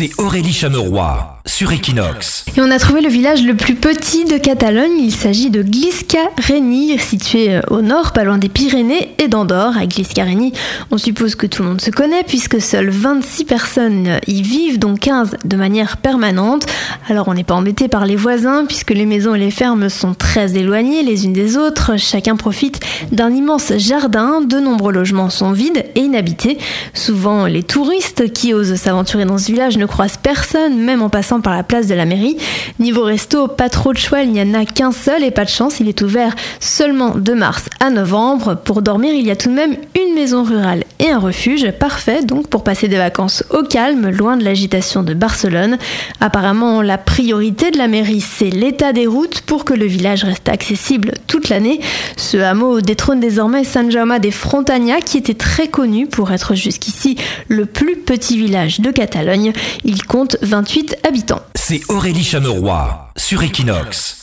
c'est Aurélie Chameroy sur Equinox. Et on a trouvé le village le plus petit de Catalogne. Il s'agit de Glisca-Reni, situé euh, au nord, pas loin des Pyrénées et d'Andorre. À Glisca-Reni, on suppose que tout le monde se connaît puisque seules 26 personnes y vivent, dont 15 de manière permanente. Alors on n'est pas embêté par les voisins puisque les maisons et les fermes sont très éloignées les unes des autres. Chacun profite d'un immense jardin. De nombreux logements sont vides et inhabités. Souvent, les touristes qui osent s'aventurer dans ce village ne croisent personne, même en passant par la place de la mairie. Niveau resto, pas trop de choix, il n'y en a qu'un seul et pas de chance, il est ouvert seulement de mars à novembre. Pour dormir, il y a tout de même une maison rurale et un refuge, parfait donc pour passer des vacances au calme, loin de l'agitation de Barcelone. Apparemment, la priorité de la mairie, c'est l'état des routes pour que le village reste accessible toute l'année. Ce hameau détrône désormais San Jaume des Frontagna, qui était très connu pour être jusqu'ici le plus petit village de Catalogne. Il compte 28 habitants. C'est Aurélie Chameroy sur Equinox.